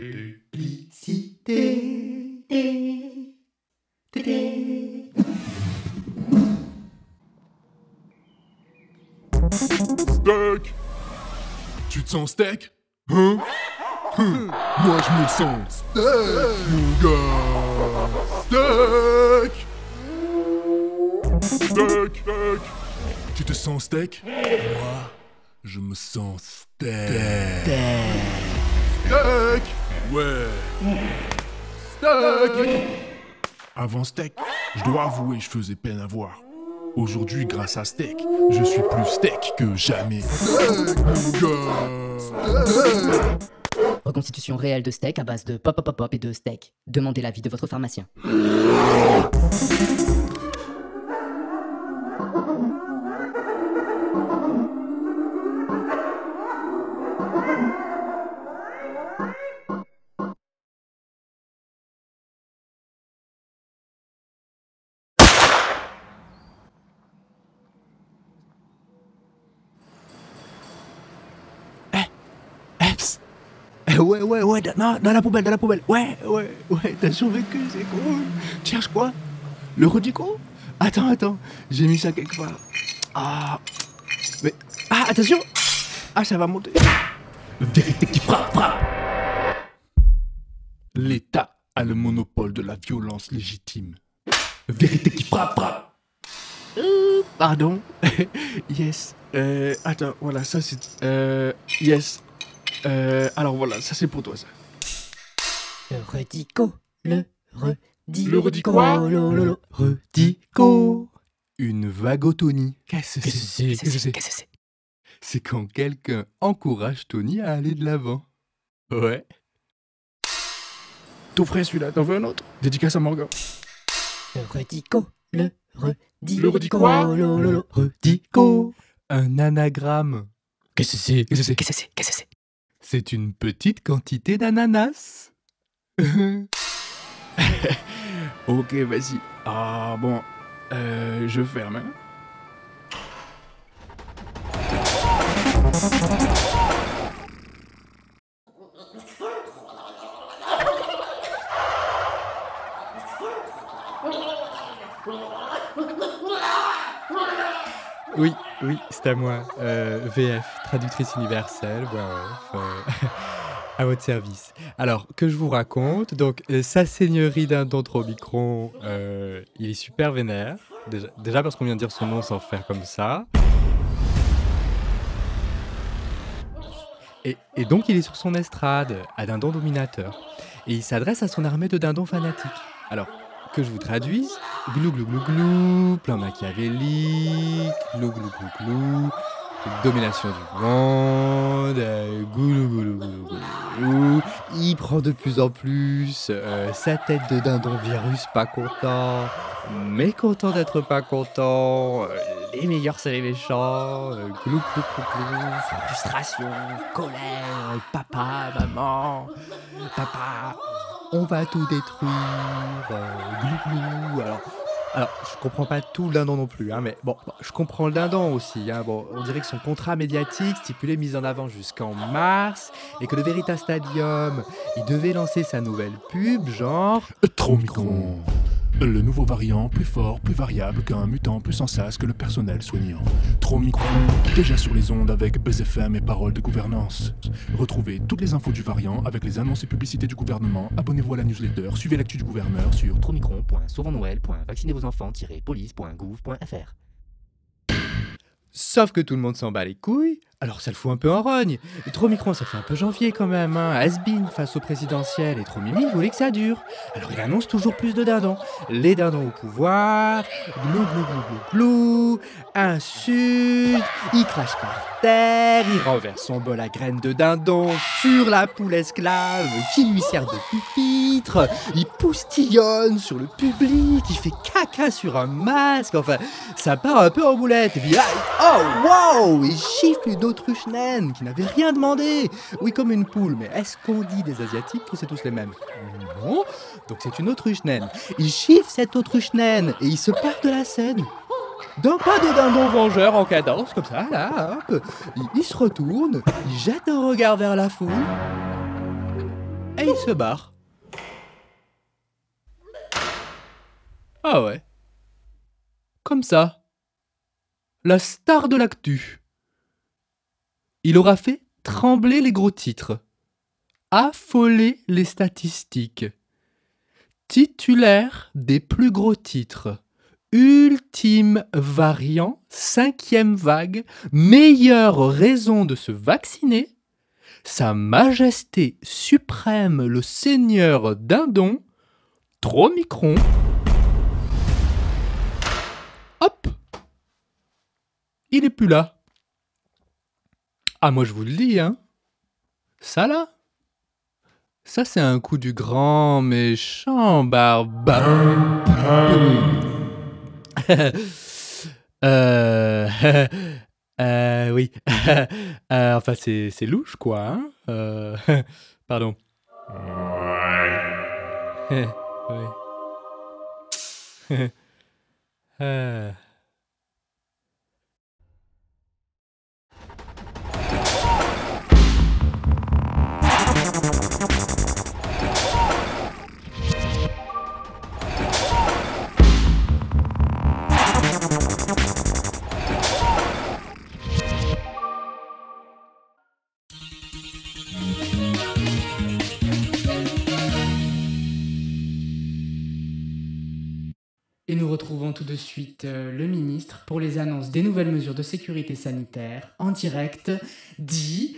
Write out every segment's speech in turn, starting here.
Steak. Tu te sens steak? Hein? Hum, Moi je me sens steak Mon gars. Steak. Steak Steak. Tu te sens steak? Moi je me sens steak. Steak Ouais Steak Avant steak, je dois avouer je faisais peine à voir. Aujourd'hui, grâce à Steak, je suis plus steak que jamais. Reconstitution réelle de steak à base de pop pop pop pop et de steak. Demandez l'avis de votre pharmacien. Ouais, ouais, ouais, dans, dans la poubelle, dans la poubelle. Ouais, ouais, ouais, t'as survécu, c'est cool. Tu cherches quoi Le redico Attends, attends, j'ai mis ça quelque part. Ah, mais. Ah, attention Ah, ça va monter. Vérité qui frappe, frappe L'État a le monopole de la violence légitime. Vérité qui frappe, frappe. Euh, pardon. yes. Euh, attends, voilà, ça c'est. Euh, yes. Euh, alors voilà, ça c'est pour toi, ça. Le redico, le redico. Le redico quoi lo, lo, lo. Redico. Une vagotonie. Qu'est-ce que Qu'est-ce que c'est c'est Qu'est-ce que c'est c'est C'est quand quelqu'un encourage Tony à aller de l'avant. Ouais. Tout frais celui-là, t'en veux un autre? Dédicace à Morgan. Le redico, le redico. Le redico quoi lo. Redico. Un anagramme. Qu'est-ce que c'est? Qu'est-ce que c'est? Qu'est-ce que c'est? C'est une petite quantité d'ananas. Ok, vas-y. Ah bon, euh, je ferme. hein. Oui, oui, c'est à moi. Euh, VF, traductrice universelle, à votre service. Alors, que je vous raconte, donc, euh, sa seigneurie d'un Omicron, euh, il est super vénère. Déjà, parce qu'on vient de dire son nom sans faire comme ça. Et, et donc, il est sur son estrade, à dindon dominateur. Et il s'adresse à son armée de dindons fanatiques. Alors, que je vous traduise, glou glou glou glou, plan machiavélique, glou glou glou glou, domination du monde, euh, goulou goulou goulou goulou, il prend de plus en plus, euh, sa tête de dindon virus pas content, mais content d'être pas content, euh, les meilleurs c'est les méchants, euh, glou glou glou glou, frustration, colère, papa, maman, papa, on va tout détruire, euh, glou glou. Alors, alors, je comprends pas tout le dindon non plus, hein, mais bon, bon, je comprends le dindon aussi. Hein, bon, on dirait que son contrat médiatique stipulait mise en avant jusqu'en mars et que le Veritas Stadium, il devait lancer sa nouvelle pub, genre. Trop micron. Le nouveau variant, plus fort, plus variable qu'un mutant, plus sans sas que le personnel soignant. Trop déjà sur les ondes avec BZFM et paroles de gouvernance. Retrouvez toutes les infos du variant avec les annonces et publicités du gouvernement. Abonnez-vous à la newsletter, suivez l'actu du gouverneur sur Tromicron.sauvonsnoël.vaccinezvosenfants-police.gouv.fr Sauf que tout le monde s'en bat les couilles, alors ça le fout un peu en rogne. Et trop micron, ça fait un peu janvier quand même, hein. Has-been face au présidentiel, et trop mimi voulait que ça dure. Alors il annonce toujours plus de dindons. Les dindons au pouvoir, glou glou glou glou glou, insulte, il crache par terre, il renverse son bol à graines de dindon sur la poule esclave qui lui sert de il poustillonne sur le public, il fait caca sur un masque, enfin, ça part un peu en boulette. Et puis là, oh wow, il chiffre une autruche naine qui n'avait rien demandé. Oui, comme une poule, mais est-ce qu'on dit des asiatiques que c'est tous les mêmes? Non, donc c'est une autruche naine. Il chiffre cette autruche naine et il se part de la scène. D'un pas de dindon vengeur en cadence, comme ça, là, hop, il, il se retourne, il jette un regard vers la foule. et il se barre. Ah ouais. Comme ça. La star de l'actu. Il aura fait trembler les gros titres, affoler les statistiques, titulaire des plus gros titres, ultime variant, cinquième vague, meilleure raison de se vacciner, Sa Majesté suprême le Seigneur Dindon, trop micron. Il est plus là. Ah, moi je vous le dis, hein. Ça là, ça c'est un coup du grand méchant barbare. euh, euh, oui. Euh, enfin, c'est, c'est louche, quoi. Hein Euh, pardon. oui. Et nous retrouvons tout de suite euh, le ministre pour les annonces des nouvelles mesures de sécurité sanitaire en direct d'Ibiza.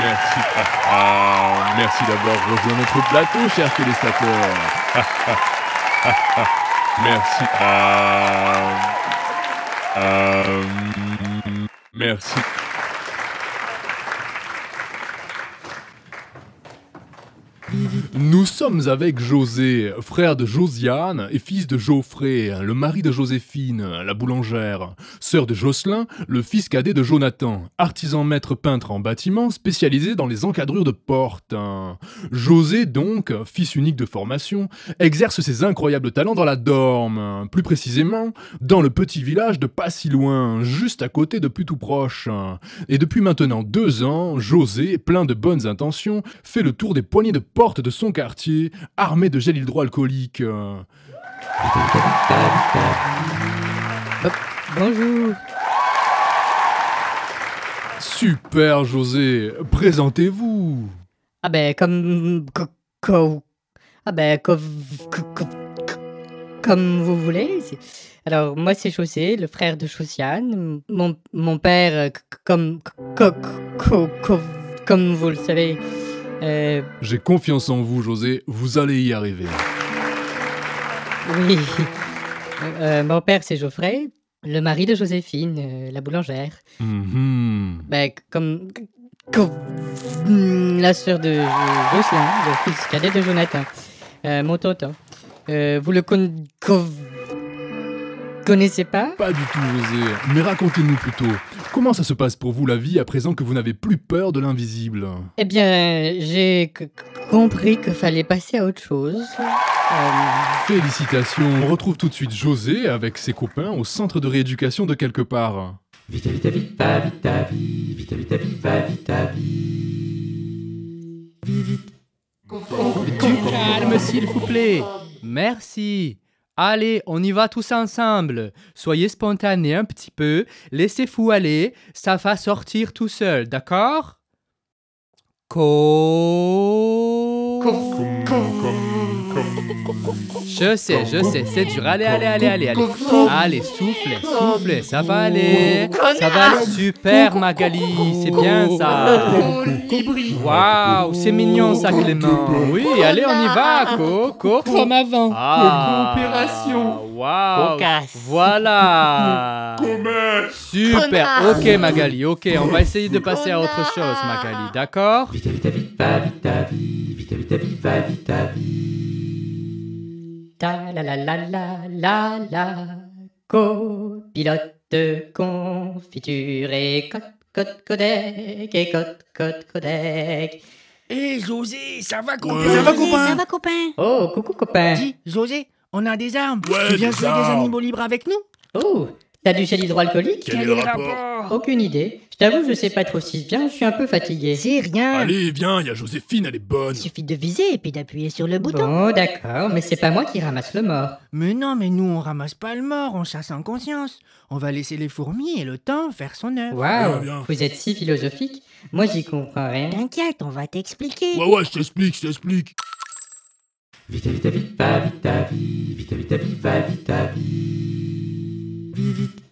Merci. Merci d'avoir rejoint notre plateau, chers téléspectateurs. merci. Ah, ah, merci. Nous sommes avec José, frère de Josiane et fils de Geoffrey, le mari de Joséphine, la boulangère, sœur de Jocelyn, le fils cadet de Jonathan, artisan maître peintre en bâtiment spécialisé dans les encadrures de portes. José, donc, fils unique de formation, exerce ses incroyables talents dans la Dorme, plus précisément dans le petit village de pas si loin, juste à côté de plus tout proche. Et depuis maintenant deux ans, José, plein de bonnes intentions, fait le tour des poignées de porte de son quartier, armé de gel hydroalcoolique. Euh, Bonjour. Super José, présentez-vous. Ah ben comme co- co- ah ben co- co- co- co- comme vous voulez. Alors moi c'est José, le frère de Josiane. Mon, mon père comme co- co- co- comme vous le savez. Euh, J'ai confiance en vous José, vous allez y arriver. oui. Euh, mon père c'est Geoffrey, le mari de Joséphine, euh, la boulangère. Mhm. Ben, c- comme. co- la sœur de Jo- Jocelyn, le fils cadet de Jonathan. Euh, mon tonton. Euh, vous le con- co- connaissez pas? Pas du tout José, mais racontez-nous plutôt, comment ça se passe pour vous la vie à présent que vous n'avez plus peur de l'invisible? Eh bien, j'ai compris qu'il fallait passer à autre chose. Euh, Félicitations, on retrouve tout de suite José avec ses copains au centre de rééducation de quelque part. vita vita vita vita vi vita vita viva vita vi Calme, s'il vous plaît. Merci. Allez, on y va tous ensemble. Soyez spontanés un petit peu. Laissez-vous aller. Ça va sortir tout seul, d'accord? Co... Je sais, je sais, c'est dur. Allez, allez, allez, allez, allez. Allez, soufflez, soufflez, ça va aller. Ça va aller super, Magali. C'est bien ça. Waouh, c'est mignon ça, Clément. Oui, allez, on y va, Coco. Comme avant. Ah, Coopération. Waouh. Voilà. Super. Ok, Magali. Ok, on va essayer de passer à autre chose, Magali. D'accord Vita vita viva vita vi, vita vita viva vita vi. Ta la la la la la la. Copilote, confiture et cote cote codec et cote cote codec. Hé José, ça va Ouais. copain Ça va, copain? Ça va, copain? Oh, coucou copain. Dis, José, on a des armes. Ouais, tu viens des jouer des armes. animaux libres avec nous? Oh, t'as du gel hydroalcoolique Quel est le rapport Aucune idée. Je t'avoue, je sais pas trop si bien, je suis un peu fatigué. C'est rien. Allez, viens, il y a Joséphine, elle est bonne. Il suffit de viser et puis d'appuyer sur le bouton. Bon, d'accord, mais c'est pas moi qui ramasse le mort. Mais non, mais nous on ramasse pas le mort, on chasse en conscience. On va laisser les fourmis et le temps faire son œuvre. Waouh, Bien, bien. vous êtes si philosophique. Moi, j'y comprends rien. T'inquiète, on va t'expliquer. Ouais, ouais, je t'explique, je t'explique. Vita vita viva vita vi, vita vita viva vita vi. Vite, vite,